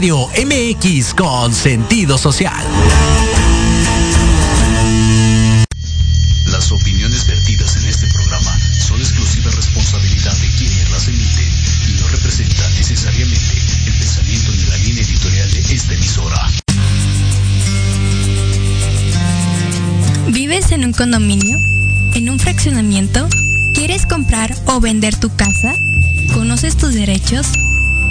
Radio MX con sentido social. Las opiniones vertidas en este programa son exclusiva responsabilidad de quienes las emiten y no representan necesariamente el pensamiento ni la línea editorial de esta emisora. ¿Vives en un condominio? ¿En un fraccionamiento? ¿Quieres comprar o vender tu casa? ¿Conoces tus derechos?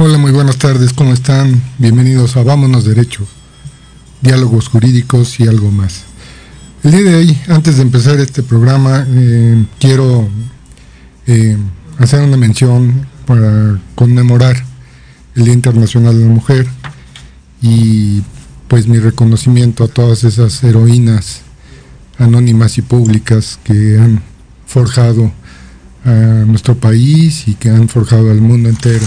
Hola, muy buenas tardes, ¿cómo están? Bienvenidos a Vámonos Derecho, diálogos jurídicos y algo más. El día de hoy, antes de empezar este programa, eh, quiero eh, hacer una mención para conmemorar el Día Internacional de la Mujer y pues mi reconocimiento a todas esas heroínas anónimas y públicas que han forjado a nuestro país y que han forjado al mundo entero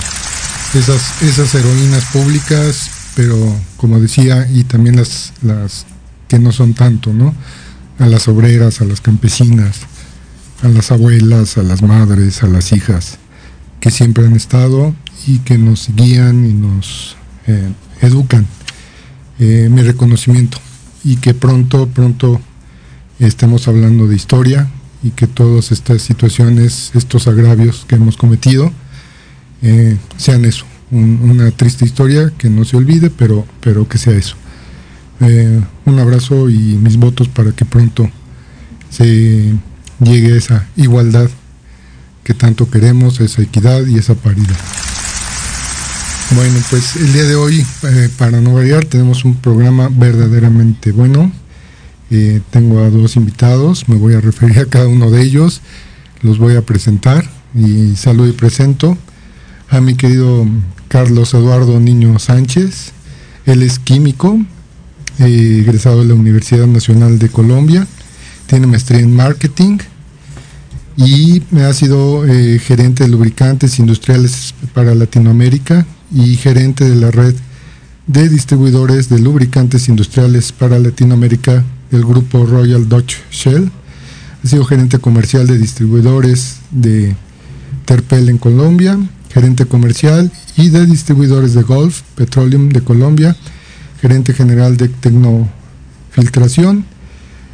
esas, esas heroínas públicas, pero como decía, y también las, las que no son tanto, ¿no? A las obreras, a las campesinas, a las abuelas, a las madres, a las hijas, que siempre han estado y que nos guían y nos eh, educan. Eh, mi reconocimiento y que pronto, pronto estemos hablando de historia y que todas estas situaciones, estos agravios que hemos cometido, eh, sean eso, una triste historia que no se olvide, pero, pero que sea eso. Eh, un abrazo y mis votos para que pronto se llegue a esa igualdad que tanto queremos, esa equidad y esa paridad. Bueno, pues el día de hoy, eh, para no variar, tenemos un programa verdaderamente bueno. tengo a dos invitados, me voy a referir a cada uno de ellos, los voy a presentar y saludo y presento a mi querido Carlos Eduardo Niño Sánchez. Él es químico, eh, egresado de la Universidad Nacional de Colombia, tiene maestría en marketing y ha sido eh, gerente de lubricantes industriales para Latinoamérica y gerente de la red de distribuidores de lubricantes industriales para Latinoamérica del grupo Royal Dutch Shell. Ha sido gerente comercial de distribuidores de Terpel en Colombia, gerente comercial y de distribuidores de Golf Petroleum de Colombia, gerente general de Tecnofiltración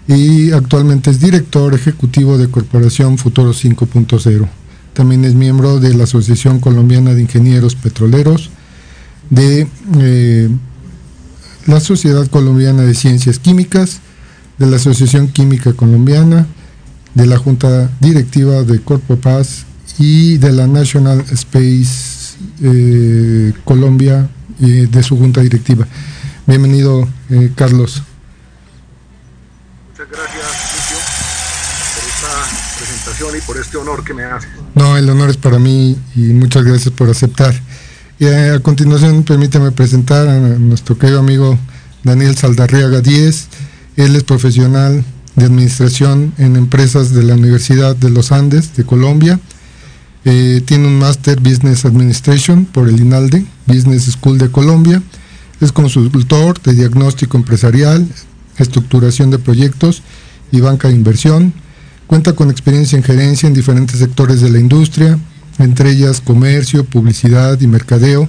y actualmente es director ejecutivo de Corporación Futuro 5.0. También es miembro de la Asociación Colombiana de Ingenieros Petroleros, de eh, la Sociedad Colombiana de Ciencias Químicas, de la Asociación Química Colombiana, de la Junta Directiva de Corpo Paz y de la National Space eh, Colombia y de su junta directiva. Bienvenido, eh, Carlos. Muchas gracias, Lucio, por esta presentación y por este honor que me hace. No, el honor es para mí y muchas gracias por aceptar. Y eh, a continuación, permíteme presentar a nuestro querido amigo Daniel Saldarriaga Díez. Él es profesional de administración en empresas de la Universidad de los Andes de Colombia eh, tiene un Master Business Administration por el INALDE, Business School de Colombia. Es consultor de diagnóstico empresarial, estructuración de proyectos y banca de inversión. Cuenta con experiencia en gerencia en diferentes sectores de la industria, entre ellas comercio, publicidad y mercadeo,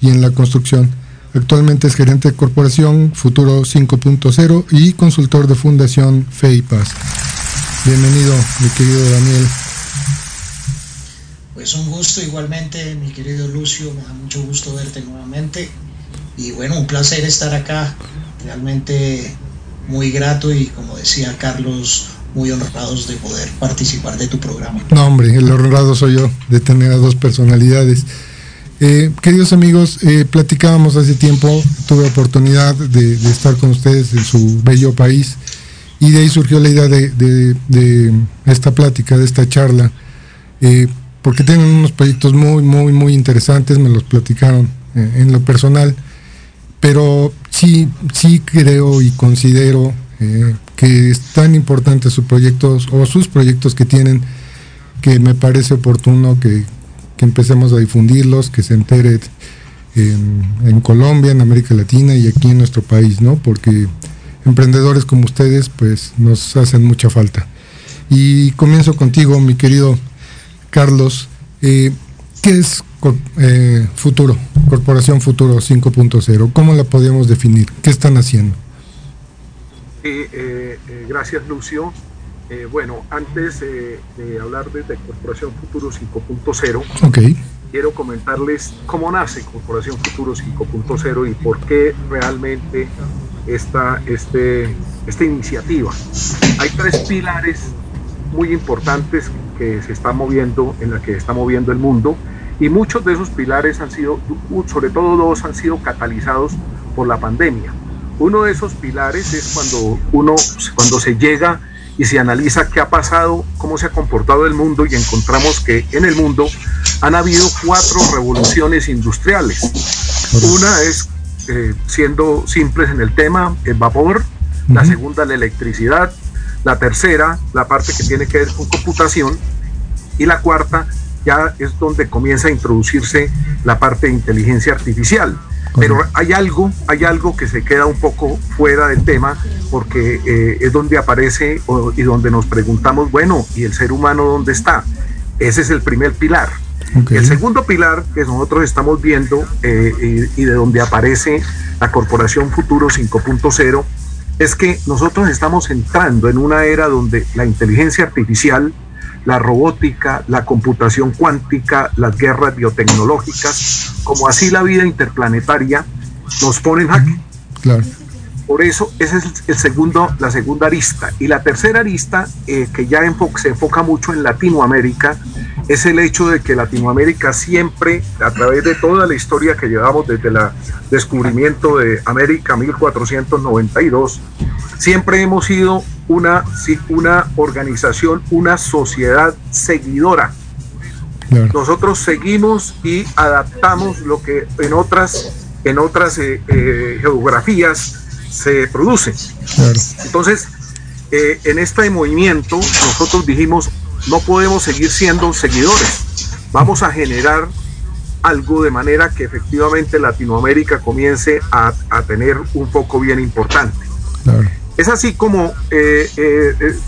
y en la construcción. Actualmente es gerente de corporación Futuro 5.0 y consultor de Fundación FEIPAS. Bienvenido, mi querido Daniel. Es un gusto igualmente, mi querido Lucio, me da mucho gusto verte nuevamente. Y bueno, un placer estar acá, realmente muy grato y como decía Carlos, muy honrados de poder participar de tu programa. No, hombre, el honrado soy yo de tener a dos personalidades. Eh, queridos amigos, eh, platicábamos hace tiempo, tuve oportunidad de, estar con ustedes en su bello país y de ahí surgió la idea de, esta plática, de esta charla. Eh, porque tienen unos proyectos muy, muy, muy interesantes, me los platicaron eh, en lo personal, pero sí, sí creo y considero eh, que es tan importante sus proyectos o sus proyectos que tienen que me parece oportuno que, que empecemos a difundirlos, que se entere en, en, Colombia, en América Latina y aquí en nuestro país, ¿no? Porque emprendedores como ustedes, pues nos hacen mucha falta. Y comienzo contigo, mi querido Carlos, eh, ¿qué es eh, Futuro, Corporación Futuro 5.0? ¿Cómo la podemos definir? ¿Qué están haciendo? Eh, gracias, Lucio. bueno, antes de hablar de, Corporación Futuro 5.0, okay. quiero comentarles cómo nace Corporación Futuro 5.0 y por qué realmente esta, este, esta iniciativa. Hay tres pilares muy importantes que se está moviendo, en la que está moviendo el mundo, y muchos de esos pilares han sido, sobre todo dos, han sido catalizados por la pandemia. Uno de esos pilares es cuando uno, cuando se llega y se analiza qué ha pasado, cómo se ha comportado el mundo y encontramos que en el mundo han habido cuatro revoluciones industriales. Una es, eh, siendo simples en el tema, el vapor, la segunda la electricidad, la tercera, la parte que tiene que ver con computación, y la cuarta ya es donde comienza a introducirse la parte de inteligencia artificial. Pero hay algo, hay algo que se queda un poco fuera del tema porque eh, es donde aparece y donde nos preguntamos, bueno, ¿y el ser humano dónde está? Ese es el primer pilar. El segundo pilar que nosotros estamos viendo eh, y, y de donde aparece la Corporación Futuro 5.0 es que nosotros estamos entrando en una era donde la inteligencia artificial, la robótica, la computación cuántica, las guerras biotecnológicas, como así la vida interplanetaria, nos ponen jaque. Claro. Por eso, esa es el segundo, la segunda arista. Y la tercera arista, eh, que ya se enfoca mucho en Latinoamérica, es el hecho de que Latinoamérica siempre, a través de toda la historia que llevamos desde el descubrimiento de América 1492, siempre hemos sido una, una organización, una sociedad seguidora. Nosotros seguimos y adaptamos lo que en otras, en otras eh, eh, geografías se produce. Entonces, eh, en este movimiento nosotros dijimos, no podemos seguir siendo seguidores, vamos a generar algo de manera que efectivamente Latinoamérica comience a, tener un foco bien importante. Es así como, eh, eh, eh,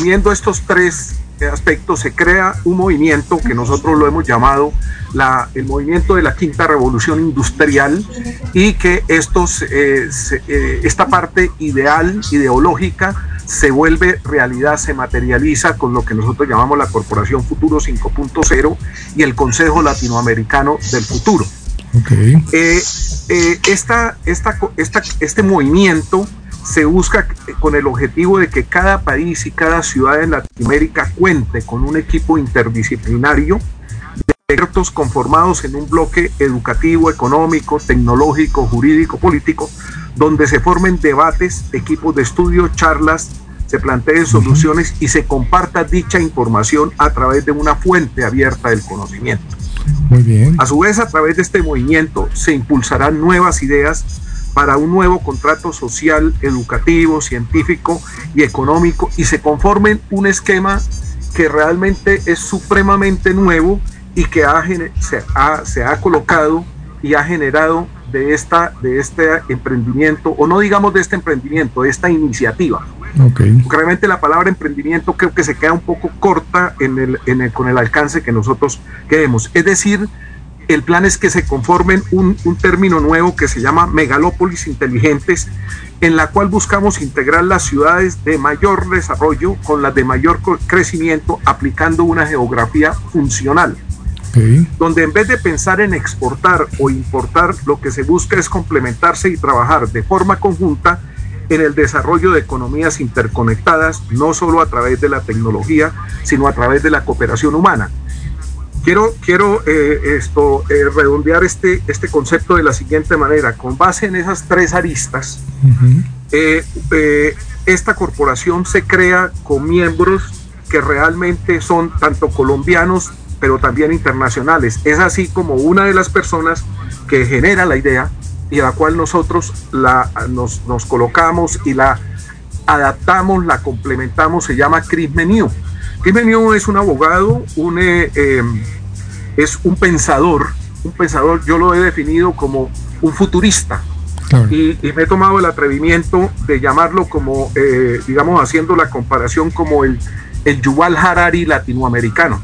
uniendo estos tres aspectos, se crea un movimiento que nosotros lo hemos llamado la, el movimiento de la quinta revolución industrial y que estos, esta parte ideal, ideológica, se vuelve realidad, se materializa con lo que nosotros llamamos la Corporación Futuro 5.0 y el Consejo Latinoamericano del Futuro. esta, esta, esta, este movimiento se busca con el objetivo de que cada país y cada ciudad en Latinoamérica cuente con un equipo interdisciplinario expertos conformados en un bloque educativo, económico, tecnológico, jurídico, político, donde se formen debates, equipos de estudio, charlas, se planteen soluciones y se comparta dicha información a través de una fuente abierta del conocimiento. Muy bien. A su vez, a través de este movimiento se impulsarán nuevas ideas para un nuevo contrato social, educativo, científico y económico y se conformen un esquema que realmente es supremamente nuevo y que se, ha, se ha colocado y ha generado de, esta, de este emprendimiento, o no digamos de este emprendimiento, de esta iniciativa. Okay. realmente la palabra emprendimiento creo que se queda un poco corta en el, en el, con el alcance que nosotros queremos. Es decir, el plan es que se conformen un, término nuevo que se llama megalópolis inteligentes, en la cual buscamos integrar las ciudades de mayor desarrollo con las de mayor crecimiento, aplicando una geografía funcional. Donde en vez de pensar en exportar o importar, lo que se busca es complementarse y trabajar de forma conjunta en el desarrollo de economías interconectadas, no solo a través de la tecnología, sino a través de la cooperación humana. Quiero, quiero eh, esto, eh, redondear este, este concepto de la siguiente manera. Con base en esas tres aristas, eh, esta corporación se crea con miembros que realmente son tanto colombianos, pero también internacionales. Es así como una de las personas que genera la idea y a la cual nosotros la, nos, nos colocamos y la adaptamos, la complementamos, se llama Chris Meniu. Chris Meniu es un abogado, un, eh, em, es un pensador, un pensador, yo lo he definido como un futurista. Y, me he tomado el atrevimiento de llamarlo como, eh, digamos, haciendo la comparación como el, el Yuval Harari latinoamericano,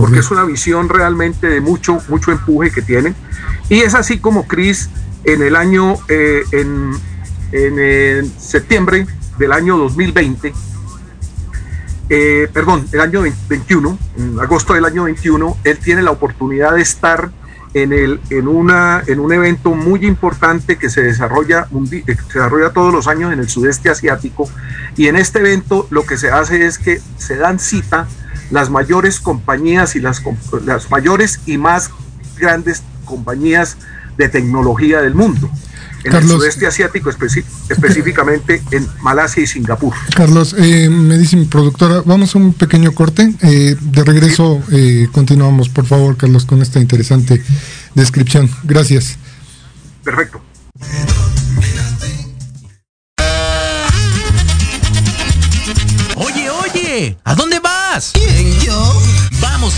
porque es una visión realmente de mucho, mucho empuje que tiene. Y es así como Chris en el año, eh, en, en septiembre del año 2020, eh, perdón, el año 21, en agosto del año 21, él tiene la oportunidad de estar en, el, en, una, en un evento muy importante que se desarrolla, eh, se desarrolla todos los años en el sudeste asiático. Y en este evento lo que se hace es que se dan cita las mayores compañías y las, las mayores y más grandes compañías de tecnología del mundo en el sudeste asiático, específicamente en Malasia y Singapur. Carlos, eh, me dice mi productora, vamos a un pequeño corte. Eh, de regreso eh, continuamos, por favor, Carlos, con esta interesante descripción. Gracias. Perfecto. Oye, oye, ¿a dónde.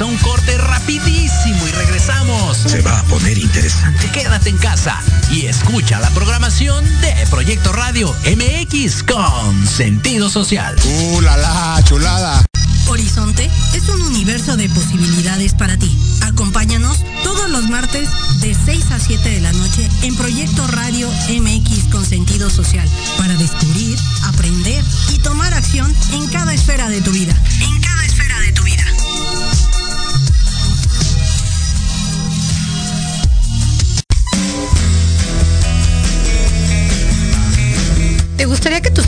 Vamos a un corte rapidísimo y regresamos. Se va a poner interesante. Quédate en casa y escucha la programación de Proyecto Radio MX con sentido social. ¡Uh, la, la chulada! Horizonte es un universo de posibilidades para ti. Acompáñanos todos los martes de 6 a 7 de la noche en Proyecto Radio MX con sentido social para descubrir, aprender y tomar acción en cada esfera de tu vida. En cada esfera de tu vida.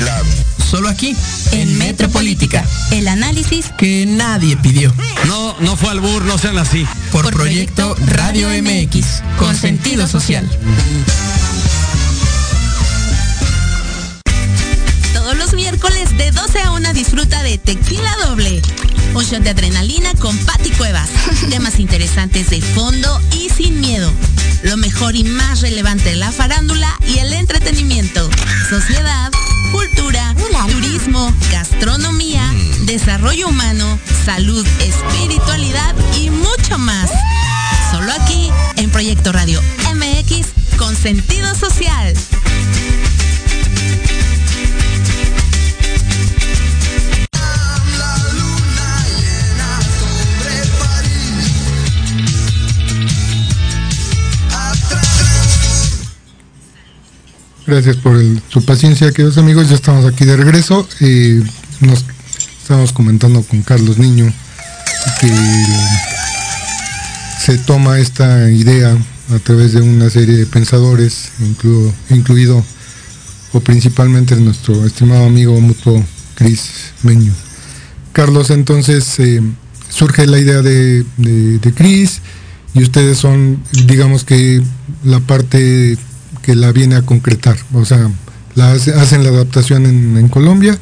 lado. Solo aquí, en Metropolítica, el análisis que nadie pidió. No, no fue al bur, no sean así. Por, Por proyecto, proyecto Radio MX, con sentido social. Todos los miércoles de 12 a 1 disfruta de Tequila Doble. Un shot de adrenalina con Patti Cuevas. Temas interesantes de fondo y sin miedo. Lo mejor y más relevante de la farándula y el entretenimiento. Sociedad, cultura, turismo, gastronomía, desarrollo humano, salud, espiritualidad y mucho más. Solo aquí en Proyecto Radio MX con sentido social. Gracias por su paciencia, queridos amigos. Ya estamos aquí de regreso. Eh, nos estamos comentando con Carlos Niño que se toma esta idea a través de una serie de pensadores, incluido, incluido o principalmente nuestro estimado amigo mutuo Chris Meño. Carlos, entonces eh, surge la idea de, de, de Chris y ustedes son, digamos que la parte que la viene a concretar. O sea, la hace, hacen la adaptación en, Colombia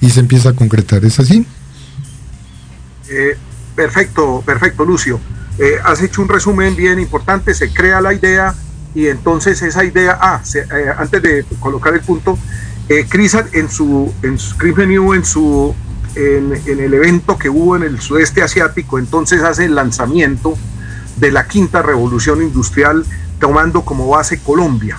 y se empieza a concretar. ¿Es así? Eh, perfecto, perfecto, Lucio. Eh, has hecho un resumen bien importante. Se crea la idea y entonces esa idea, ah, eh, antes de colocar el punto, eh, en su, en su en su en, el evento que hubo en el sudeste asiático, entonces hace el lanzamiento de la quinta revolución industrial tomando como base Colombia.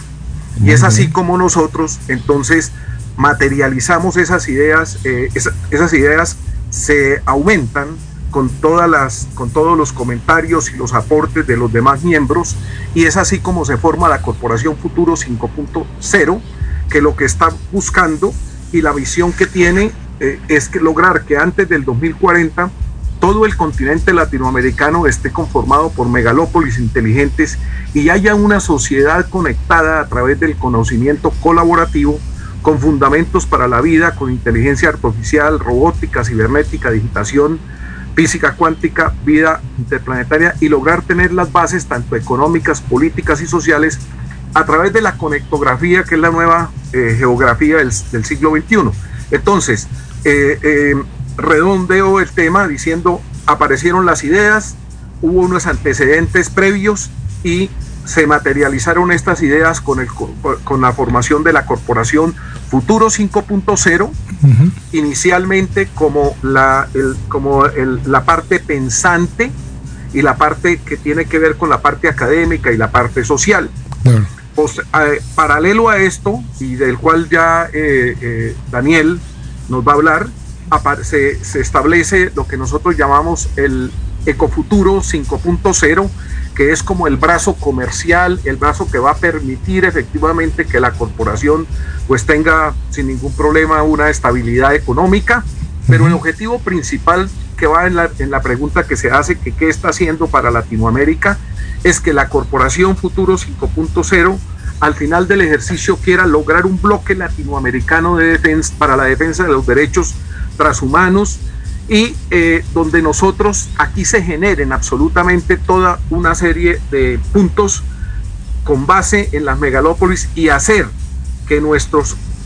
Y es así como nosotros entonces materializamos esas ideas, eh, esas ideas se aumentan con, todas las, con todos los comentarios y los aportes de los demás miembros y es así como se forma la Corporación Futuro 5.0, que lo que está buscando y la visión que tiene eh, es que lograr que antes del 2040 todo el continente latinoamericano esté conformado por megalópolis inteligentes y haya una sociedad conectada a través del conocimiento colaborativo con fundamentos para la vida, con inteligencia artificial, robótica, cibernética, digitación, física cuántica, vida interplanetaria y lograr tener las bases tanto económicas, políticas y sociales a través de la conectografía, que es la nueva eh, geografía del, siglo XXI. Entonces, eh, eh, redondeo el tema diciendo, aparecieron las ideas, hubo unos antecedentes previos y se materializaron estas ideas con, el, con la formación de la corporación Futuro 5.0, inicialmente como, la, como la parte pensante y la parte que tiene que ver con la parte académica y la parte social. Pues, paralelo a esto, y del cual ya eh, eh, Daniel nos va a hablar, se, se establece lo que nosotros llamamos el Ecofuturo 5.0, que es como el brazo comercial, el brazo que va a permitir efectivamente que la corporación pues tenga sin ningún problema una estabilidad económica, pero el objetivo principal que va en la, en la pregunta que se hace, que qué está haciendo para Latinoamérica, es que la Corporación Futuro 5.0 al final del ejercicio quiera lograr un bloque latinoamericano de defensa para la defensa de los derechos transhumanos, y eh, donde nosotros aquí se generen absolutamente toda una serie de puntos con base en las megalópolis y hacer que nuestra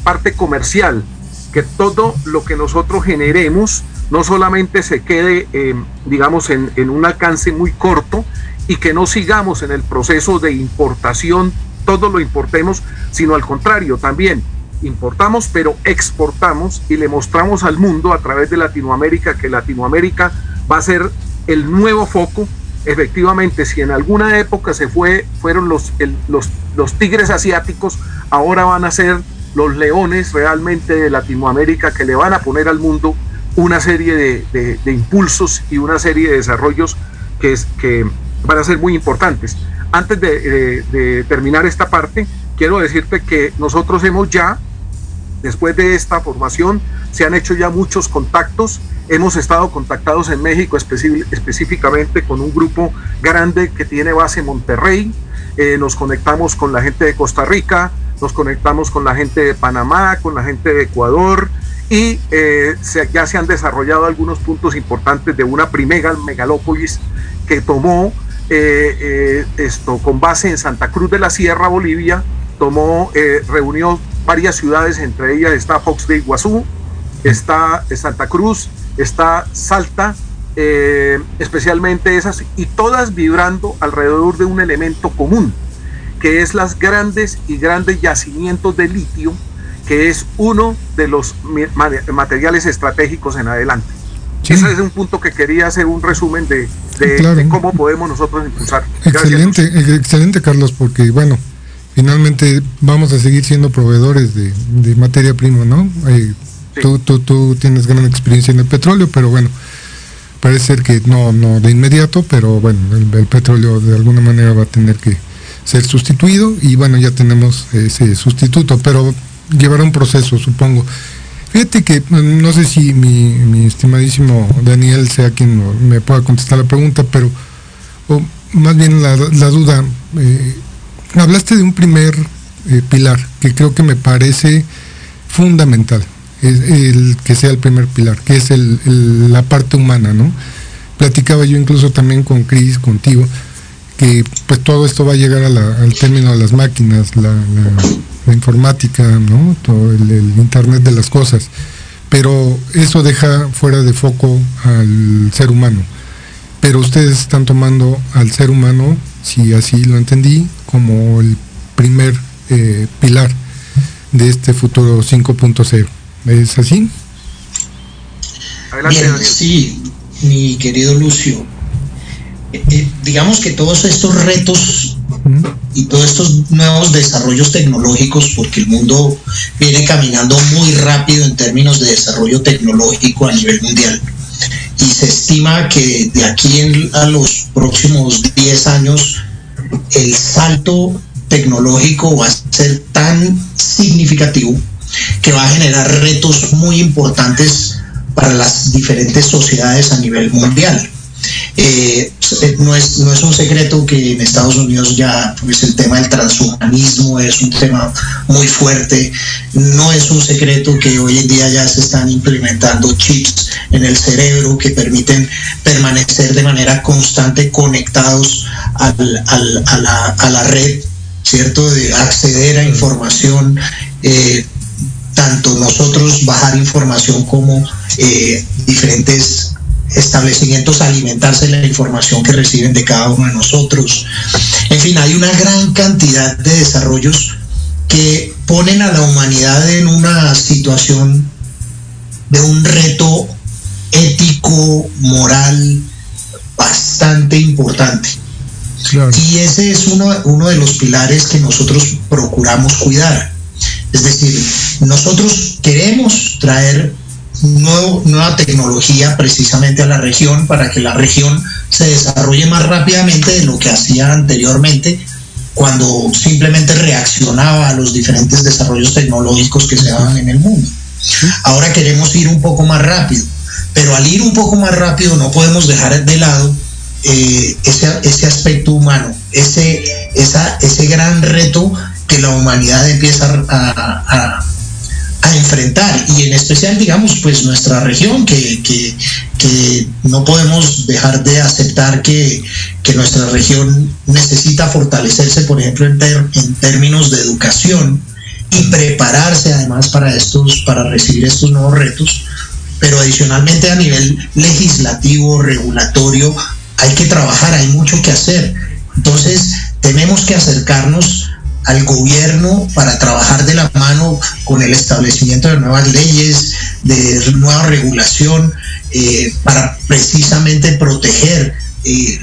parte comercial, que todo lo que nosotros generemos no solamente se quede, eh, digamos, en, en un alcance muy corto y que no sigamos en el proceso de importación, todo lo importemos, sino al contrario, también importamos, pero exportamos y le mostramos al mundo a través de Latinoamérica que Latinoamérica va a ser el nuevo foco. Efectivamente, si en alguna época se fue, fueron los, los, los tigres asiáticos, ahora van a ser los leones realmente de Latinoamérica que le van a poner al mundo una serie de, de, impulsos y una serie de desarrollos que, que van a ser muy importantes. Antes de, de terminar esta parte, quiero decirte que nosotros hemos ya Después de esta formación se han hecho ya muchos contactos. Hemos estado contactados en México específicamente con un grupo grande que tiene base en Monterrey. Eh, nos conectamos con la gente de Costa Rica, nos conectamos con la gente de Panamá, con la gente de Ecuador y eh, ya se han desarrollado algunos puntos importantes de una primera megalópolis que tomó eh, esto con base en Santa Cruz de la Sierra, Bolivia, tomó, reunió varias ciudades, entre ellas está Fox de Iguazú, está Santa Cruz, está Salta, eh, especialmente esas, y todas vibrando alrededor de un elemento común, que es las grandes y grandes yacimientos de litio, que es uno de los materiales estratégicos en adelante. Ese es un punto que quería hacer un resumen de, cómo podemos nosotros impulsar. Excelente, excelente Carlos, porque bueno, finalmente vamos a seguir siendo proveedores de, materia prima, ¿no? Eh, tú, tú, tú, tienes gran experiencia en el petróleo, pero bueno, parece ser que no, no de inmediato, pero bueno, el, petróleo de alguna manera va a tener que ser sustituido y bueno, ya tenemos ese sustituto, pero llevará un proceso, supongo. Fíjate que mm, no sé si mi, estimadísimo Daniel sea quien me pueda contestar la pregunta, pero más bien la, duda, eh, hablaste de un primer eh, pilar que creo que me parece fundamental, es el que sea el primer pilar, que es el, la parte humana, ¿no? Platicaba yo incluso también con Cris, contigo, que pues todo esto va a llegar al término de las máquinas, la, informática, ¿no? Todo el, internet de las cosas. Pero eso deja fuera de foco al ser humano. Pero ustedes están tomando al ser humano, si así lo entendí, como el primer eh, pilar de este futuro 5.0. ¿Es así? Bien, sí, mi querido Lucio. Eh, eh, digamos que todos estos retos y todos estos nuevos desarrollos tecnológicos, porque el mundo viene caminando muy rápido en términos de desarrollo tecnológico a nivel mundial. Y se estima que de aquí a los próximos 10 años el salto tecnológico va a ser tan significativo que va a generar retos muy importantes para las diferentes sociedades a nivel mundial. Eh, no, es, no es un secreto que en Estados Unidos ya pues, el tema del transhumanismo es un tema muy fuerte. No es un secreto que hoy en día ya se están implementando chips en el cerebro que permiten permanecer de manera constante conectados al, al, a, la, a, la, red, ¿cierto? De acceder a información. Eh, tanto nosotros bajar información como eh, diferentes establecimientos alimentarse de la información que reciben de cada uno de nosotros. En fin, hay una gran cantidad de desarrollos que ponen a la humanidad en una situación de un reto ético, moral, bastante importante. Claro. Y ese es uno, uno de los pilares que nosotros procuramos cuidar. Es decir, nosotros queremos traer nueva tecnología precisamente a la región para que la región se desarrolle más rápidamente de lo que hacía anteriormente cuando simplemente reaccionaba a los diferentes desarrollos tecnológicos que se daban en el mundo. Ahora queremos ir un poco más rápido, pero al ir un poco más rápido no podemos dejar de lado eh, ese, ese, aspecto humano, ese, esa, ese gran reto que la humanidad empieza a a enfrentar. Y en especial digamos pues nuestra región que, que, que no podemos dejar de aceptar que, que, nuestra región necesita fortalecerse por ejemplo en, ter, en términos de educación y prepararse además para estos para recibir estos nuevos retos. Pero adicionalmente a nivel legislativo regulatorio hay que trabajar hay mucho que hacer. Entonces tenemos que acercarnos al gobierno para trabajar de la mano con el establecimiento de nuevas leyes, de nueva regulación, eh, para precisamente proteger eh,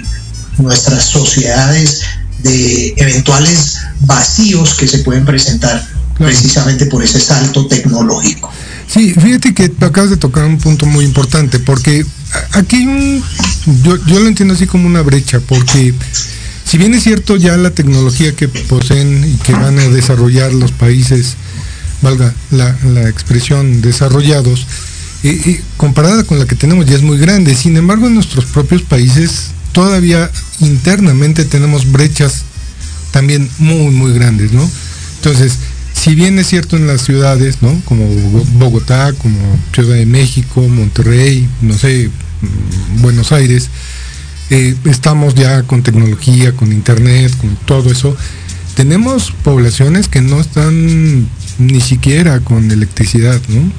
nuestras sociedades de eventuales vacíos que se pueden presentar precisamente por ese salto tecnológico. Sí, fíjate que acabas de tocar un punto muy importante, porque aquí yo, yo lo entiendo así como una brecha, porque si bien es cierto ya la tecnología que poseen y que van a desarrollar los países, valga la, expresión, desarrollados, eh, eh, comparada con la que tenemos ya es muy grande. Sin embargo, en nuestros propios países todavía internamente tenemos brechas también muy, muy grandes, ¿no? Entonces, si bien es cierto en las ciudades, ¿no? Como Bogotá, como Ciudad de México, Monterrey, no sé, mm, Buenos Aires, eh, estamos ya con tecnología, con internet, con todo eso. Tenemos poblaciones que no están ni siquiera con electricidad, ¿no?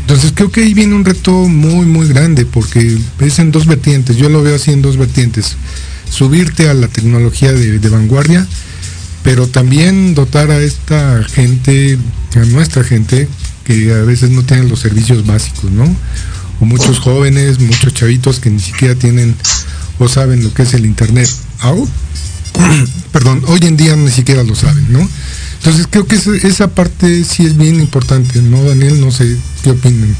Entonces creo que ahí viene un reto muy, muy grande, porque es en dos vertientes, yo lo veo así en dos vertientes. Subirte a la tecnología de, de vanguardia, pero también dotar a esta gente, a nuestra gente, que a veces no tienen los servicios básicos, ¿no? O muchos jóvenes, muchos chavitos que ni siquiera tienen o saben lo que es el Internet. Perdón, hoy en día ni siquiera lo saben, ¿no? Entonces creo que esa, parte sí es bien importante, ¿no, Daniel? No sé qué opinan.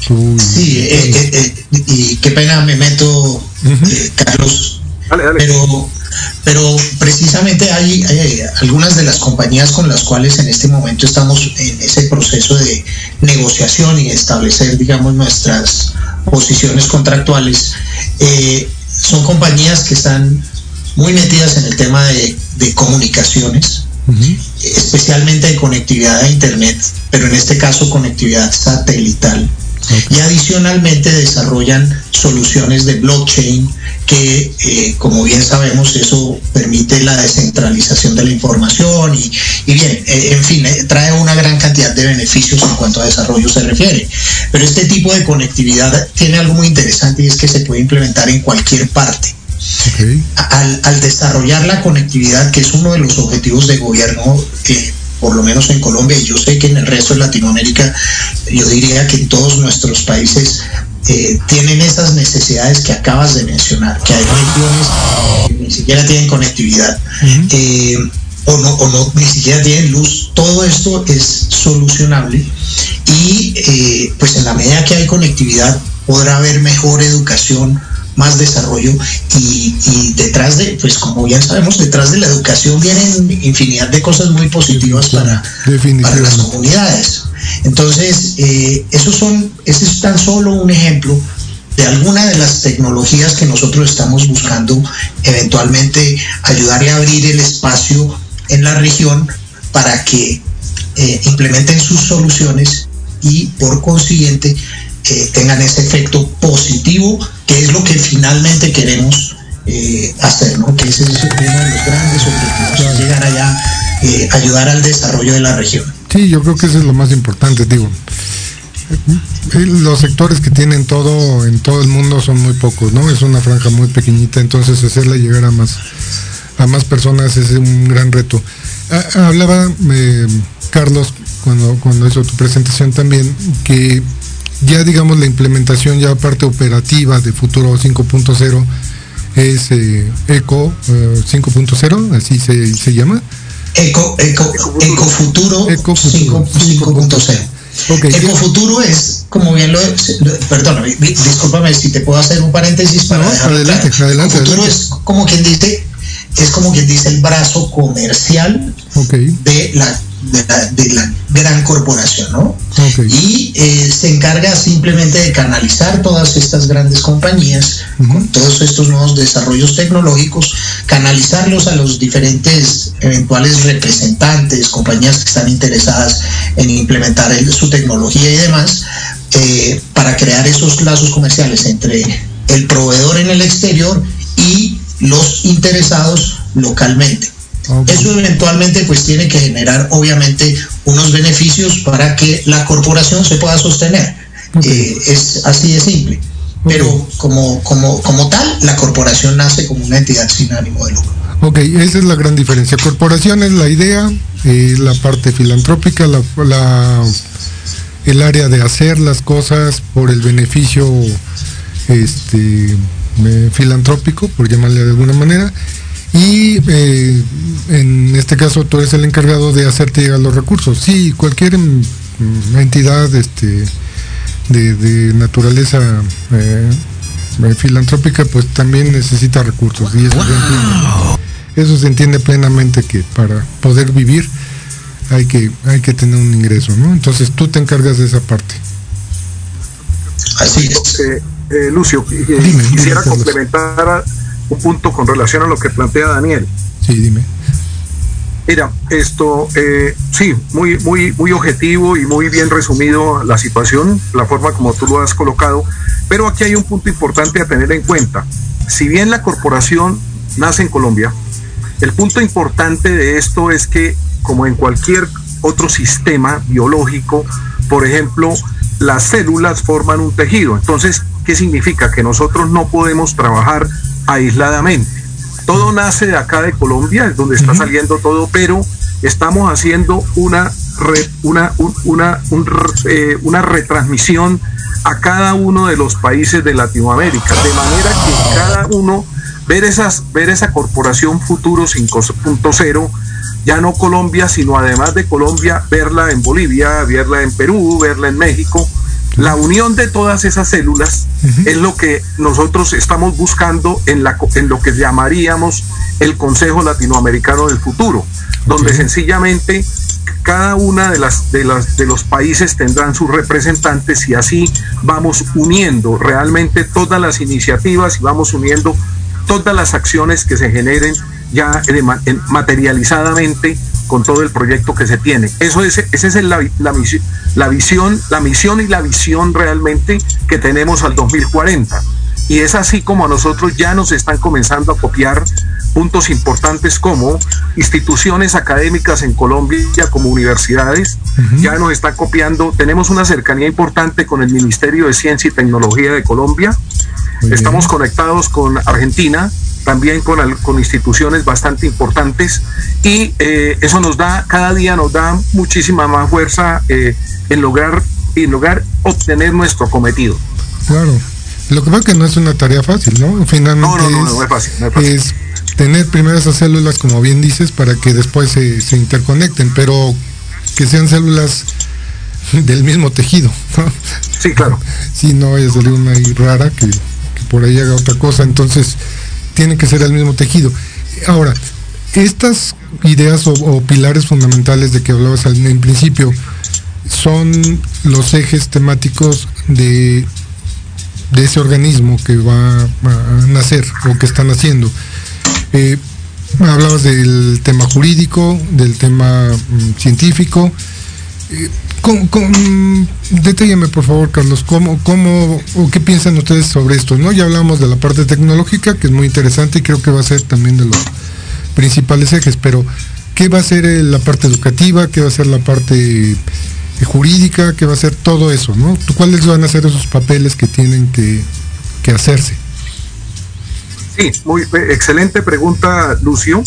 sí, eh, eh, eh, y qué pena me meto, Carlos. Pero, pero precisamente hay, hay, algunas de las compañías con las cuales en este momento estamos en ese proceso de negociación y establecer, digamos, nuestras posiciones contractuales. Eh, son compañías que están muy metidas en el tema de, comunicaciones, especialmente de conectividad a Internet, pero en este caso conectividad satelital. Y adicionalmente desarrollan soluciones de blockchain que, eh, como bien sabemos, eso permite la descentralización de la información y, bien, eh, en fin, eh, trae una gran cantidad de beneficios en cuanto a desarrollo se refiere. Pero este tipo de conectividad tiene algo muy interesante y es que se puede implementar en cualquier parte. Al, desarrollar la conectividad, que es uno de los objetivos de gobierno, eh, por lo menos en Colombia, y yo sé que en el resto de Latinoamérica, yo diría que en todos nuestros países eh, tienen esas necesidades que acabas de mencionar, que hay regiones que ni siquiera tienen conectividad. Eh, o no, o no ni siquiera tienen luz, todo esto es solucionable y eh, pues en la medida que hay conectividad podrá haber mejor educación, más desarrollo y, detrás de, pues como bien sabemos, detrás de la educación vienen infinidad de cosas muy positivas para, para las comunidades. Entonces, eh, esos son, ese es tan solo un ejemplo de alguna de las tecnologías que nosotros estamos buscando eventualmente ayudarle a abrir el espacio en la región para que eh, implementen sus soluciones y por consiguiente eh, tengan ese efecto positivo, que es lo que finalmente queremos eh, hacer, ¿no? que ese es uno de los grandes objetivos, llegar allá, ayudar al desarrollo de la región. Sí, yo creo que eso es lo más importante, digo. Los sectores que tienen todo en todo el mundo son muy pocos, ¿no? Es una franja muy pequeñita, entonces hacerla llegar a más a más personas es un gran reto. Ah, hablaba eh, Carlos cuando, cuando hizo tu presentación también que ya digamos la implementación ya parte operativa de Futuro 5.0 es eh, ECO 5.0, eh, así se, llama. Eco, eco, eco Futuro, eco 5.0. Eco Futuro es, como bien lo, perdón, discúlpame si te puedo hacer un paréntesis para no, adelante, adelante, Futuro es como quien dice es como quien dice el brazo comercial de, la, de, la, gran corporación, ¿no? Y eh, se encarga simplemente de canalizar todas estas grandes compañías con todos estos nuevos desarrollos tecnológicos, canalizarlos a los diferentes eventuales representantes, compañías que están interesadas en implementar su tecnología y demás, eh, para crear esos lazos comerciales entre el proveedor en el exterior y los interesados localmente. Eso eventualmente pues tiene que generar obviamente unos beneficios para que la corporación se pueda sostener. Eh, es así de simple. Pero como, como, como tal, la corporación nace como una entidad sin ánimo de lucro. Ok, esa es la gran diferencia. Corporación es la idea, eh, la parte filantrópica, la, el área de hacer las cosas por el beneficio este, filantrópico, por llamarle de alguna manera, y eh, en este caso tú eres el encargado de hacerte llegar los recursos. Sí, cualquier mm, entidad este, de, naturaleza eh, eh, filantrópica pues también necesita recursos y eso, se entiende, eso se entiende plenamente que para poder vivir hay que, hay que tener un ingreso, ¿no? Entonces tú te encargas de esa parte. Así es. Eh, Lucio, quisiera complementar un punto con relación a lo que plantea Daniel. Sí, dime. Mira, esto, eh, sí, muy, muy, muy objetivo y muy bien resumido la situación, la forma como tú lo has colocado, pero aquí hay un punto importante a tener en cuenta. Si bien la corporación nace en Colombia, el punto importante de esto es que, como en cualquier otro sistema biológico, por ejemplo, las células forman un tejido. Entonces, ¿Qué significa? Que nosotros no podemos trabajar aisladamente. Todo nace de acá de Colombia, es donde está saliendo todo, pero estamos haciendo una, una, una, eh, una retransmisión a cada uno de los países de Latinoamérica, de manera que cada uno ver esas ver esa corporación Futuro 5.0 ya no Colombia, sino además de Colombia, verla en Bolivia, verla en Perú, verla en México, la unión de todas esas células es lo que nosotros estamos buscando en, la, en lo que llamaríamos el Consejo Latinoamericano del Futuro, donde sencillamente cada una de las, de las de los países tendrán sus representantes y así vamos uniendo realmente todas las iniciativas y vamos uniendo todas las acciones que se generen ya materializadamente con todo el proyecto que se tiene. Eso es, esa es la, la, la visión, la misión y la visión realmente que tenemos al 2040. Y es así como a nosotros ya nos están comenzando a copiar puntos importantes como instituciones académicas en Colombia, como universidades, ya nos están copiando. Tenemos una cercanía importante con el Ministerio de Ciencia y Tecnología de Colombia. Estamos conectados con Argentina, también con, con instituciones bastante importantes y eh, eso nos da, cada día nos da muchísima más fuerza eh, en lograr en lograr obtener nuestro cometido. Claro. Lo que pasa es que no es una tarea fácil, ¿no? Finalmente no, no, no, es, fácil, es, tener primero esas células, como bien dices, para que después se, se interconecten, pero que sean células del mismo tejido. Sí, claro. Si no vaya a salir una rara que, que, por ahí haga otra cosa, entonces tiene que ser el mismo tejido. Ahora, estas ideas o, pilares fundamentales de que hablabas en principio son los ejes temáticos de, de ese organismo que va a nacer o que están haciendo. Eh, hablabas del tema jurídico, del tema mm, científico. Eh, con, detállame por favor, Carlos, ¿cómo, cómo o qué piensan ustedes sobre esto? ¿no? Ya hablamos de la parte tecnológica, que es muy interesante y creo que va a ser también de los principales ejes, pero ¿qué va a ser eh, la parte educativa? ¿Qué va a ser la parte eh, jurídica? ¿Qué va a ser todo eso? ¿no? ¿Cuáles van a ser esos papeles que tienen que, que hacerse? Sí, muy excelente pregunta, Lucio.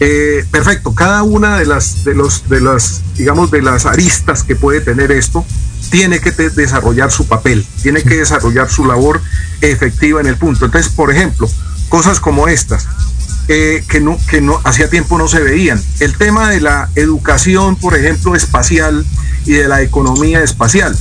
Eh, perfecto. Cada una de las, de los, de las, digamos, de las aristas que puede tener esto tiene que desarrollar su papel, tiene que desarrollar su labor efectiva en el punto. Entonces, por ejemplo, cosas como estas. Eh, que no que no hacía tiempo no se veían el tema de la educación por ejemplo espacial y de la economía espacial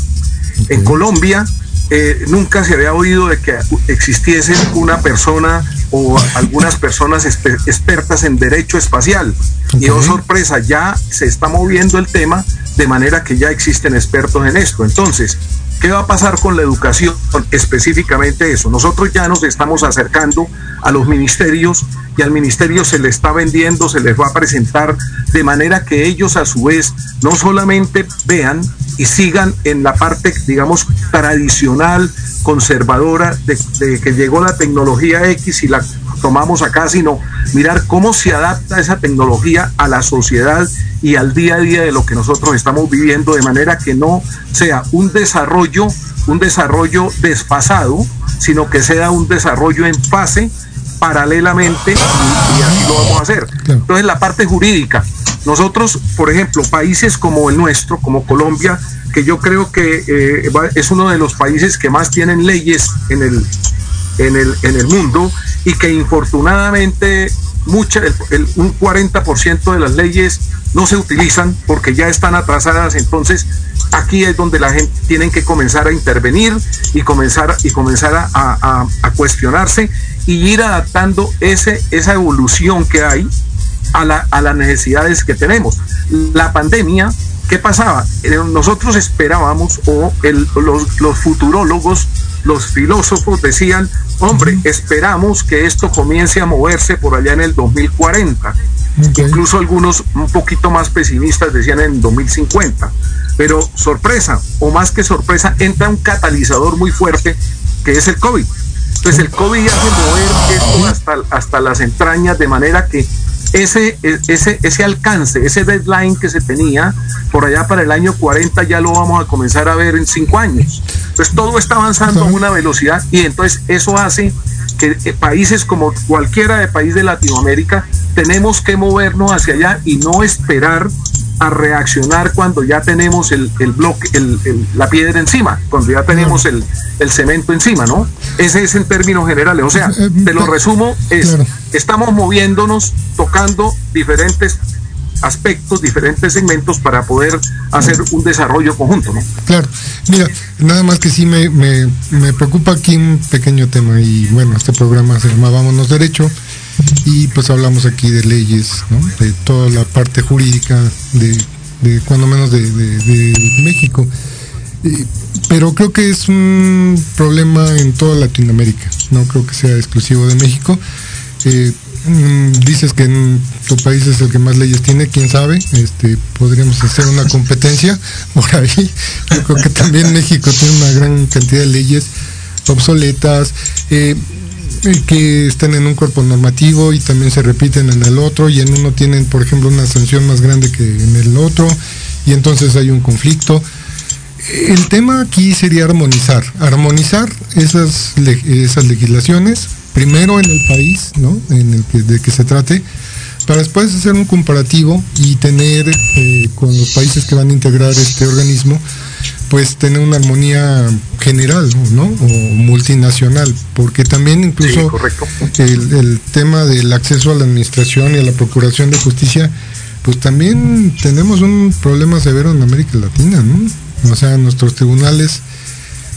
en Colombia eh, nunca se había oído de que existiese una persona o algunas personas expertas en derecho espacial. Okay. Y oh sorpresa, ya se está moviendo el tema de manera que ya existen expertos en esto. Entonces, ¿qué va a pasar con la educación? Específicamente eso. Nosotros ya nos estamos acercando a los ministerios y al ministerio se le está vendiendo, se les va a presentar de manera que ellos a su vez no solamente vean y sigan en la parte, digamos, tradicional, conservadora, de, de, que llegó la tecnología X y la tomamos acá, sino mirar cómo se adapta esa tecnología a la sociedad y al día a día de lo que nosotros estamos viviendo, de manera que no sea un desarrollo, un desarrollo desfasado, sino que sea un desarrollo en fase paralelamente y, y así lo vamos a hacer. Entonces la parte jurídica, nosotros, por ejemplo, países como el nuestro, como Colombia, que yo creo que eh, es uno de los países que más tienen leyes en el, en el, en el mundo y que infortunadamente mucha, el, el, un 40% de las leyes no se utilizan porque ya están atrasadas, entonces aquí es donde la gente tiene que comenzar a intervenir y comenzar, y comenzar a, a, a cuestionarse y ir adaptando ese, esa evolución que hay a, la, a las necesidades que tenemos. La pandemia, ¿qué pasaba? Nosotros esperábamos, o el, los, los futurólogos, los filósofos decían, hombre, esperamos que esto comience a moverse por allá en el 2040. Okay. Incluso algunos un poquito más pesimistas decían en 2050. Pero sorpresa, o más que sorpresa, entra un catalizador muy fuerte que es el COVID. Entonces el COVID hace mover esto hasta, hasta las entrañas de manera que ese, ese, ese alcance, ese deadline que se tenía por allá para el año 40 ya lo vamos a comenzar a ver en cinco años. Entonces todo está avanzando a una velocidad y entonces eso hace que países como cualquiera de país de Latinoamérica tenemos que movernos hacia allá y no esperar a reaccionar cuando ya tenemos el, el bloque, el, el, la piedra encima, cuando ya tenemos el, el, cemento encima, ¿no? Ese es en términos generales. O sea, te lo resumo, es claro. estamos moviéndonos, tocando diferentes aspectos, diferentes segmentos para poder hacer un desarrollo conjunto, ¿no? Claro, mira, nada más que sí me, me, me preocupa aquí un pequeño tema y bueno, este programa se llama Vámonos Derecho y pues hablamos aquí de leyes, ¿no? de toda la parte jurídica de, de cuando menos de, de, México. Pero creo que es un problema en toda Latinoamérica, no creo que sea exclusivo de México. Eh, dices que en tu país es el que más leyes tiene, quién sabe, este, podríamos hacer una competencia por ahí. Yo creo que también México tiene una gran cantidad de leyes obsoletas, eh, que están en un cuerpo normativo y también se repiten en el otro y en uno tienen, por ejemplo, una sanción más grande que en el otro y entonces hay un conflicto. El tema aquí sería armonizar, armonizar esas, esas legislaciones primero en el país, ¿no? En el que, de que se trate, para después hacer un comparativo y tener eh, con los países que van a integrar este organismo, pues tener una armonía general, ¿no? O multinacional, porque también incluso el, el tema del acceso a la administración y a la procuración de justicia, pues también tenemos un problema severo en América Latina, ¿no? O sea, nuestros tribunales,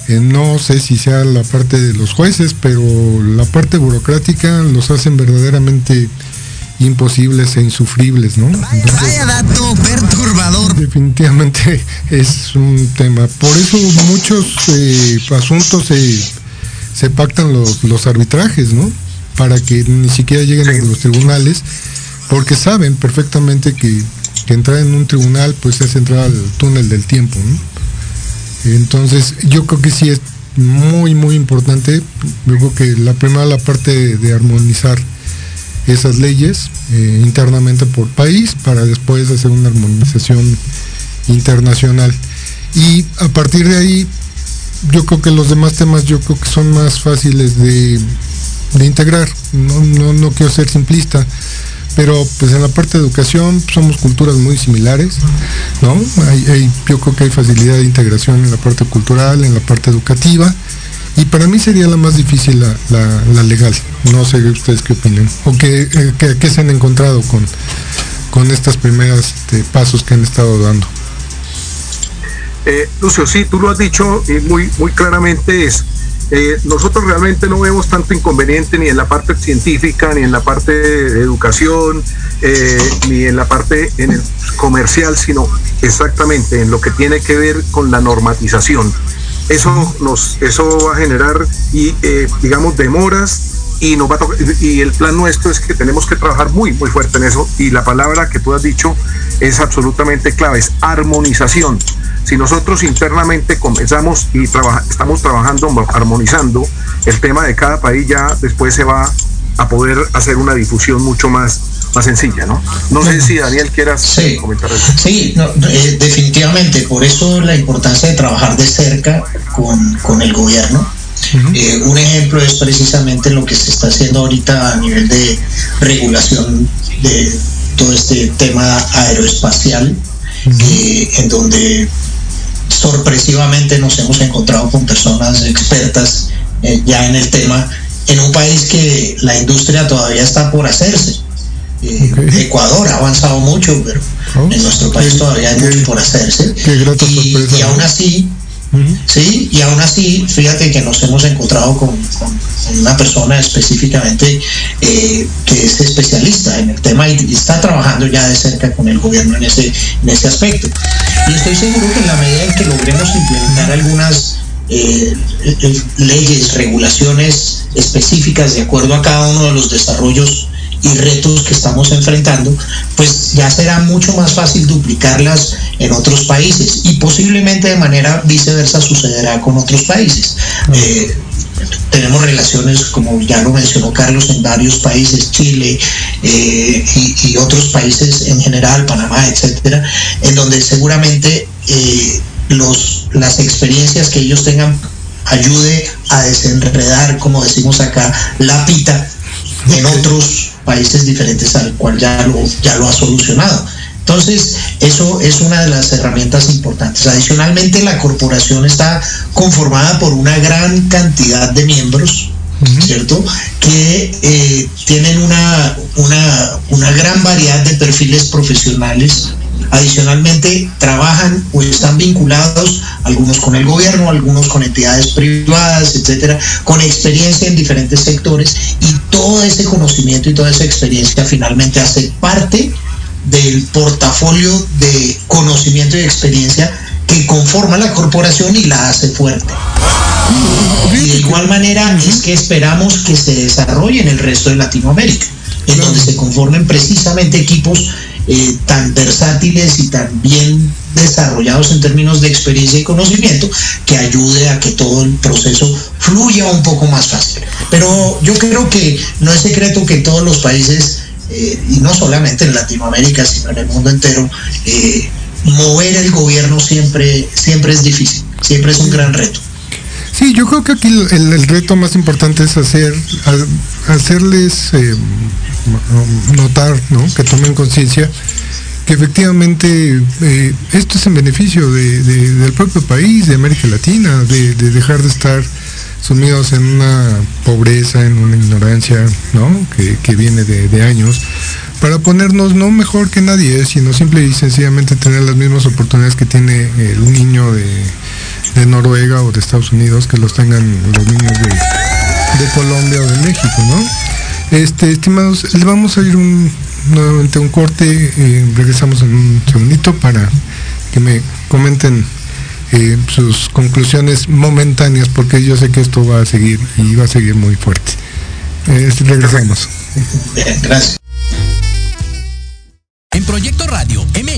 eh, no sé si sea la parte de los jueces, pero la parte burocrática los hacen verdaderamente imposibles e insufribles, ¿no? Vaya dato perturbador. Definitivamente es un tema. Por eso muchos eh, asuntos se, se pactan los, los arbitrajes, ¿no? Para que ni siquiera lleguen a los tribunales, porque saben perfectamente que, que entrar en un tribunal pues es entrar al túnel del tiempo, ¿no? Entonces yo creo que sí es muy muy importante, yo creo que la primera la parte de armonizar esas leyes eh, internamente por país para después hacer una armonización internacional. Y a partir de ahí, yo creo que los demás temas yo creo que son más fáciles de, de integrar. No, no, no quiero ser simplista, pero pues en la parte de educación somos culturas muy similares, ¿no? Hay, hay, yo creo que hay facilidad de integración en la parte cultural, en la parte educativa y para mí sería la más difícil la, legal. No sé ustedes qué opinan. O qué, eh, qué, qué se han encontrado con, con estas primeras este, pasos que han estado dando. Eh, Lucio, sí, tú lo has dicho y muy, muy claramente es, eh, nosotros realmente no vemos tanto inconveniente ni en la parte científica, ni en la parte de educación, eh, ni en la parte en el comercial, sino exactamente en lo que tiene que ver con la normatización. Eso, nos, eso va a generar, y, eh, digamos, demoras y nos va a y el plan nuestro es que tenemos que trabajar muy muy fuerte en eso y la palabra que tú has dicho es absolutamente clave, es armonización. Si nosotros internamente comenzamos y estamos trabajando, armonizando el tema de cada país, ya después se va a poder hacer una difusión mucho más, más sencilla, ¿no? No sé si Daniel quieras sí. comentar eso. Sí, no, eh, definitivamente, por eso la importancia de trabajar de cerca con, con el gobierno. Uh -huh. eh, un ejemplo es precisamente lo que se está haciendo ahorita a nivel de regulación de todo este tema aeroespacial, uh -huh. eh, en donde sorpresivamente nos hemos encontrado con personas expertas eh, ya en el tema, en un país que la industria todavía está por hacerse. Eh, okay. Ecuador ha avanzado mucho, pero oh, en nuestro país qué, todavía hay qué, mucho por hacerse. Y, y, aún así, uh -huh. sí, y aún así, fíjate que nos hemos encontrado con, con una persona específicamente eh, que es especialista en el tema y, y, está trabajando ya de cerca con el gobierno en ese, en ese aspecto. Y estoy seguro que en la medida en que logremos implementar algunas eh, leyes, regulaciones específicas de acuerdo a cada uno de los desarrollos y retos que estamos enfrentando, pues ya será mucho más fácil duplicarlas en otros países y posiblemente de manera viceversa sucederá con otros países. Eh, tenemos relaciones, como ya lo mencionó Carlos, en varios países, Chile eh, y, y, otros países en general, Panamá, etcétera, en donde seguramente eh, los, las experiencias que ellos tengan ayude a desenredar, como decimos acá, la pita en otros países diferentes al cual ya lo, ya lo ha solucionado. Entonces, eso es una de las herramientas importantes. Adicionalmente, la corporación está conformada por una gran cantidad de miembros, uh -huh. ¿cierto? Que eh, tienen una, una, una gran variedad de perfiles profesionales Adicionalmente, trabajan o están vinculados, algunos con el gobierno, algunos con entidades privadas, etcétera, con experiencia en diferentes sectores y todo ese conocimiento y toda esa experiencia finalmente hace parte del portafolio de conocimiento y experiencia que conforma la corporación y la hace fuerte. Y de igual manera es que esperamos que se desarrolle en el resto de Latinoamérica, en donde se conformen precisamente equipos eh, tan versátiles y tan bien desarrollados en términos de experiencia y conocimiento que ayude a que todo el proceso fluya un poco más fácil. Pero yo creo que no es secreto que todos los países, eh, y no solamente en Latinoamérica, sino en el mundo entero, eh, mover el gobierno siempre, siempre es difícil, siempre es un gran reto. Sí, yo creo que aquí el, reto más importante es hacer hacerles eh, notar, ¿no? Que tomen conciencia que efectivamente eh, esto es en beneficio del propio país, de América Latina, de, dejar de estar sumidos en una pobreza, en una ignorancia, ¿no? Que, viene de, años, para ponernos no mejor que nadie, sino simple y sencillamente tener las mismas oportunidades que tiene el niño de, Noruega o de Estados Unidos, que los tengan los niños de, de Colombia o de México, ¿no? Este, estimados, le vamos a ir un, nuevamente un corte, eh, regresamos en un segundito para que me comenten eh, sus conclusiones momentáneas, porque yo sé que esto va a seguir y va a seguir muy fuerte. Eh, regresamos. Gracias. En Proyecto Radio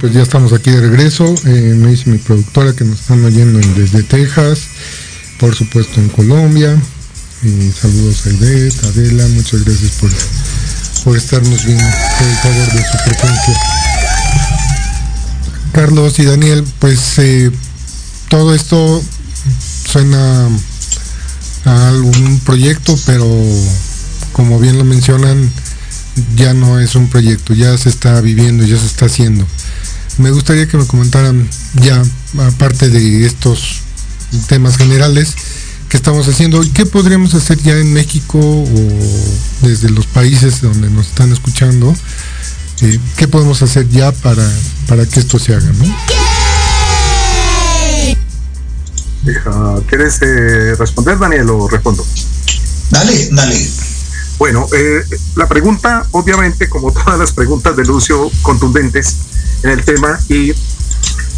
Pues ya estamos aquí de regreso. Eh, me dice mi productora que nos están oyendo desde Texas, por supuesto en Colombia. y saludos a Ivette, Adela, muchas gracias por, por estarnos viendo, por el favor de su presencia. Carlos y Daniel, pues eh, todo esto suena a algún proyecto, pero como bien lo mencionan, ya no es un proyecto, ya se está viviendo, ya se está haciendo me gustaría que me comentaran ya, aparte de estos temas generales que estamos haciendo, ¿qué podríamos hacer ya en México o desde los países donde nos están escuchando? Eh, ¿Qué podemos hacer ya para, para que esto se haga? ¿no? ¿Quieres eh, responder, Daniel, o respondo? Dale, dale. Bueno, eh, la pregunta, obviamente, como todas las preguntas de Lucio, contundentes, en el tema y,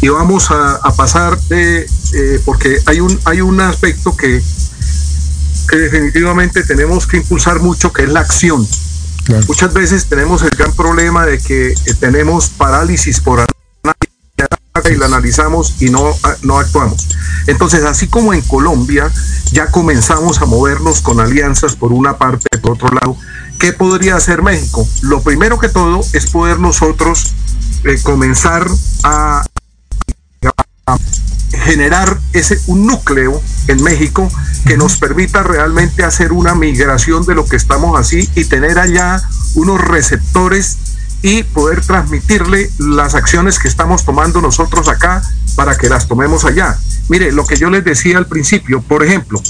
y vamos a, pasar de eh, porque hay un, hay un aspecto que, que definitivamente tenemos que impulsar mucho, que es la acción. Muchas veces tenemos el gran problema de que eh, tenemos parálisis por y la analizamos y no, ah, no actuamos. Entonces, así como en Colombia ya comenzamos a movernos con alianzas por una parte, por otro lado, ¿qué podría hacer México? Lo primero que todo es poder nosotros eh, comenzar a, generar ese un núcleo en México que nos permita realmente hacer una migración de lo que estamos así y tener allá unos receptores y poder transmitirle las acciones que estamos tomando nosotros acá para que las tomemos allá. Mire, lo que yo les decía al principio, por ejemplo,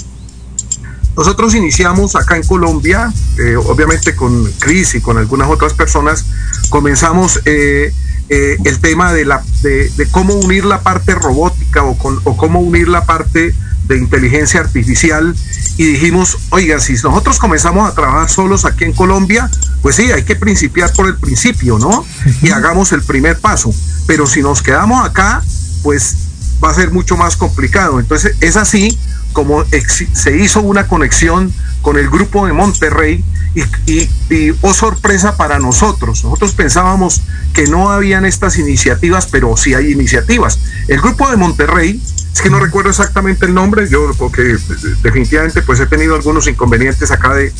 nosotros iniciamos acá en Colombia, eh, obviamente con Cris y con algunas otras personas, comenzamos eh, eh, el tema de, la, de, cómo unir la parte robótica o, con, o cómo unir la parte de inteligencia artificial y dijimos, oiga, si nosotros comenzamos a trabajar solos aquí en Colombia, pues sí, hay que principiar por el principio, ¿no? Y hagamos el primer paso. Pero si nos quedamos acá, pues va a ser mucho más complicado. Entonces es así como se hizo una conexión con el grupo de Monterrey y, y, oh sorpresa para nosotros. Nosotros pensábamos que no habían estas iniciativas, pero sí hay iniciativas. El grupo de Monterrey es que no recuerdo exactamente el nombre, yo porque definitivamente pues he tenido algunos inconvenientes acá de,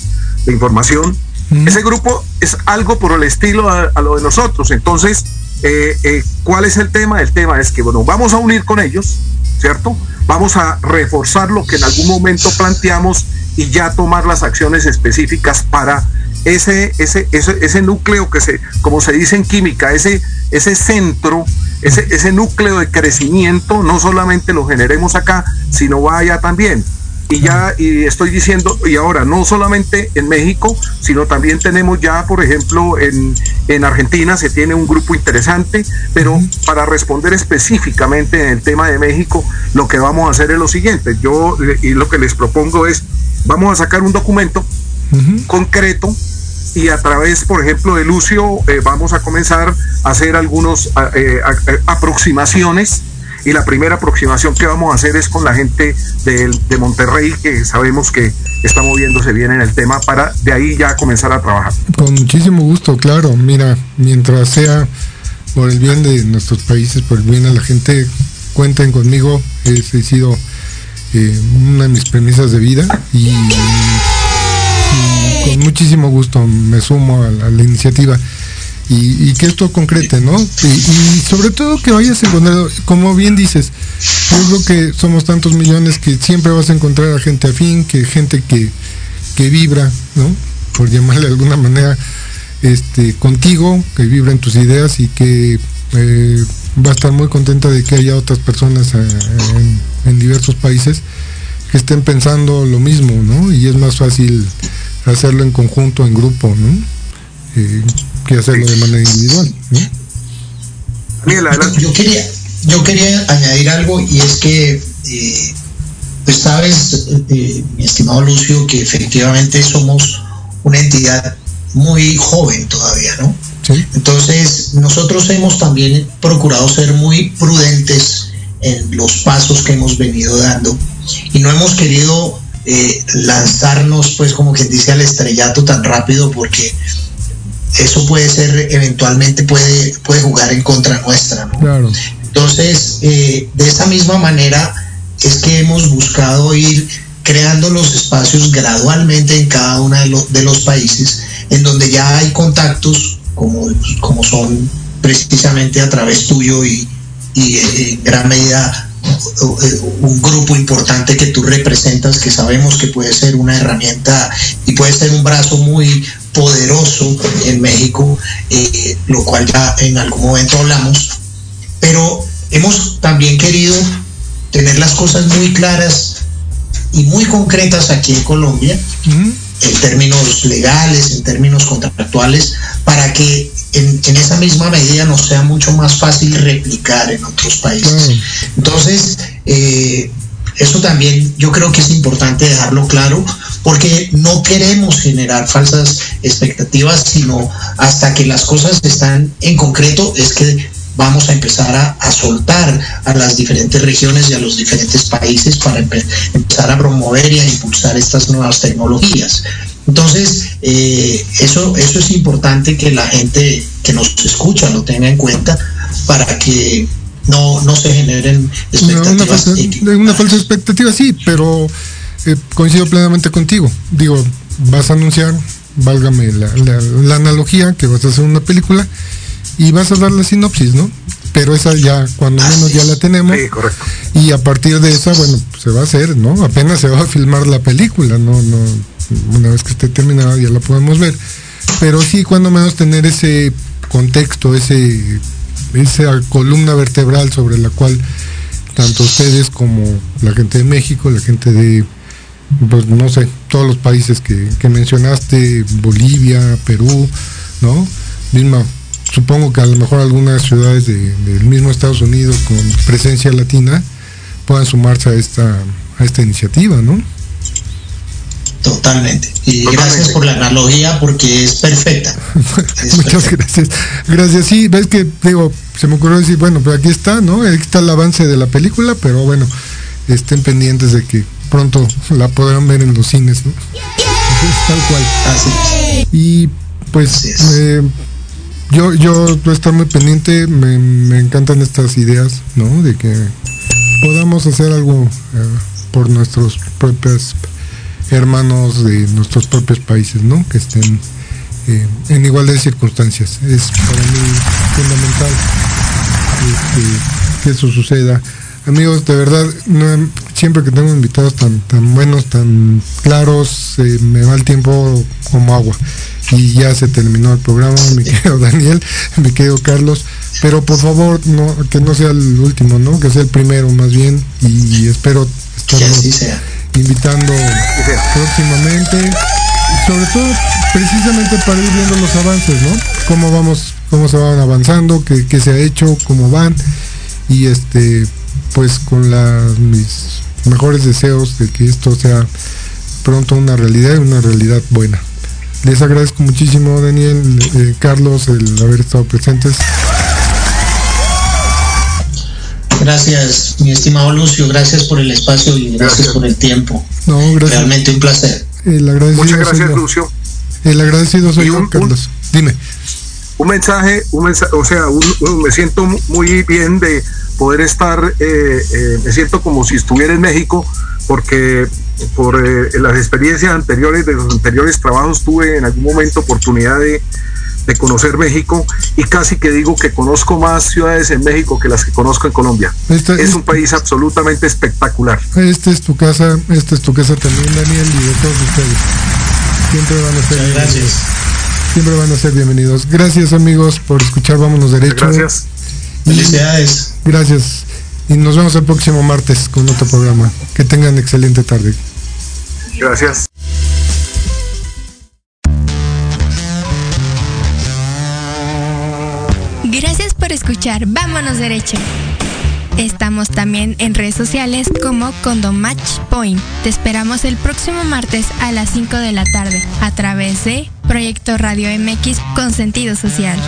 información. Ese grupo es algo por el estilo a, lo de nosotros. Entonces, eh, eh, ¿cuál es el tema? El tema es que, bueno, vamos a unir con ellos, ¿cierto? Vamos a reforzar lo que en algún momento planteamos y ya tomar las acciones específicas para ese, ese, ese, ese núcleo que se, como se dice en química, ese, ese centro ese, ese núcleo de crecimiento no solamente lo generemos acá, sino vaya también. Y ya, y estoy diciendo, y ahora, no solamente en México, sino también tenemos ya, por ejemplo, en, en Argentina se tiene un grupo interesante, pero para responder específicamente en el tema de México, lo que vamos a hacer es lo siguiente. Yo, y lo que les propongo es, vamos a sacar un documento concreto y a través, por ejemplo, de Lucio eh, vamos a comenzar a hacer algunas eh, aproximaciones y la primera aproximación que vamos a hacer es con la gente de, de, Monterrey que sabemos que está moviéndose bien en el tema para de ahí ya comenzar a trabajar. Con muchísimo gusto, claro. Mira, mientras sea por el bien de nuestros países, por el bien de la gente, cuenten conmigo. He sido eh, una de mis premisas de vida y con muchísimo gusto me sumo a la, iniciativa. Y, que esto concrete, ¿no? Y, sobre todo que vayas encontrando, como bien dices, yo creo que somos tantos millones que siempre vas a encontrar a gente afín, que gente que, que vibra, ¿no? Por llamarle de alguna manera, este, contigo, que vibra en tus ideas y que eh, va a estar muy contenta de que haya otras personas eh, en, en diversos países que estén pensando lo mismo, ¿no? Y es más fácil hacerlo en conjunto, en grupo, ¿no? Eh, que hacerlo de manera individual, ¿no? Yo quería, yo quería añadir algo y es que, eh, pues sabes, eh, mi estimado Lucio, que efectivamente somos una entidad muy joven todavía, ¿no? Entonces, nosotros hemos también procurado ser muy prudentes en los pasos que hemos venido dando y no hemos querido eh, lanzarnos, pues como quien dice, al estrellato tan rápido porque eso puede ser, eventualmente puede, puede jugar en contra nuestra. Entonces, eh, de esa misma manera es que hemos buscado ir creando los espacios gradualmente en cada uno de, los países, en donde ya hay contactos, como, como son precisamente a través tuyo y, y en gran medida un grupo importante que tú representas, que sabemos que puede ser una herramienta y puede ser un brazo muy poderoso en México, eh, lo cual ya en algún momento hablamos, pero hemos también querido tener las cosas muy claras y muy concretas aquí en Colombia, en términos legales, en términos contractuales, para que en, esa misma medida nos sea mucho más fácil replicar en otros países. Entonces, eh, eso también yo creo que es importante dejarlo claro porque no queremos generar falsas expectativas, sino hasta que las cosas están en concreto es que vamos a empezar a, soltar a las diferentes regiones y a los diferentes países para empezar a promover y a impulsar estas nuevas tecnologías. Entonces, eh, eso, eso es importante que la gente que nos escucha lo tenga en cuenta para que no, no se generen expectativas. una, falsa, expectativa, sí, pero eh, coincido plenamente contigo. Digo, vas a anunciar, válgame la, la, analogía, que vas a hacer una película y vas a dar la sinopsis, ¿no? Pero esa ya, cuando menos ya la tenemos. Sí, correcto. Y a partir de esa, bueno, se va a hacer, ¿no? Apenas se va a filmar la película, no, no, una vez que esté terminada ya la podemos ver. Pero sí, cuando menos tener ese contexto, ese esa columna vertebral sobre la cual tanto ustedes como la gente de México, la gente de, pues no sé, todos los países que, mencionaste, Bolivia, Perú, ¿no? Misma, supongo que a lo mejor algunas ciudades del mismo Estados Unidos con presencia latina puedan sumarse a esta, a esta iniciativa, ¿no? Totalmente. Y gracias por la analogía porque es perfecta. Muchas gracias. Gracias. Sí, ves que, digo, se me ocurrió decir, bueno, pues aquí está, ¿no? Aquí está el avance de la película, pero bueno, estén pendientes de que pronto la podrán ver en los cines, ¿no? tal cual. Así Y pues eh, yo, yo estoy muy pendiente, me, me, encantan estas ideas, ¿no? De que podamos hacer algo eh, por nuestros propias hermanos de nuestros propios países, ¿no? Que estén eh, en igualdad de circunstancias. Es para mí fundamental este, que eso suceda. Amigos, de verdad, siempre que tengo invitados tan, tan buenos, tan claros, eh, me va el tiempo como agua. Y ya se terminó el programa, mi querido Daniel, mi querido Carlos. Pero por favor, no, que no sea el último, ¿no? Que sea el primero más bien. Y espero estar invitando próximamente, sobre todo precisamente para ir viendo los avances, ¿no? Cómo vamos, cómo se van avanzando, qué, qué se ha hecho, cómo van, y este, pues con las mis mejores deseos de que esto sea pronto una realidad y una realidad buena. Les agradezco muchísimo, Daniel, eh, Carlos, el haber estado presentes. Gracias, mi estimado Lucio, gracias por el espacio y gracias, por el tiempo. No, gracias. Realmente un placer. El agradecido Muchas gracias, Lucio. El agradecido soy yo, Carlos. Dime. Un mensaje, un mensaje, o sea, me siento muy bien de poder estar, eh, eh, me siento como si estuviera en México, porque por eh, las experiencias anteriores de los anteriores trabajos tuve en algún momento oportunidad de de conocer México y casi que digo que conozco más ciudades en México que las que conozco en Colombia. es un país absolutamente espectacular. Esta es tu casa, esta es tu casa también, Daniel, y de todos ustedes. Siempre van a ser bienvenidos. Siempre van a ser bienvenidos. Gracias amigos por escuchar Vámonos Derecho. Gracias. Felicidades. Gracias. Y nos vemos el próximo martes con otro programa. Que tengan excelente tarde. Gracias. Gracias por escuchar Vámonos Derecho. Estamos también en redes sociales como Condomatch Point. Te esperamos el próximo martes a las 5 de la tarde a través de Proyecto Radio MX con sentido social.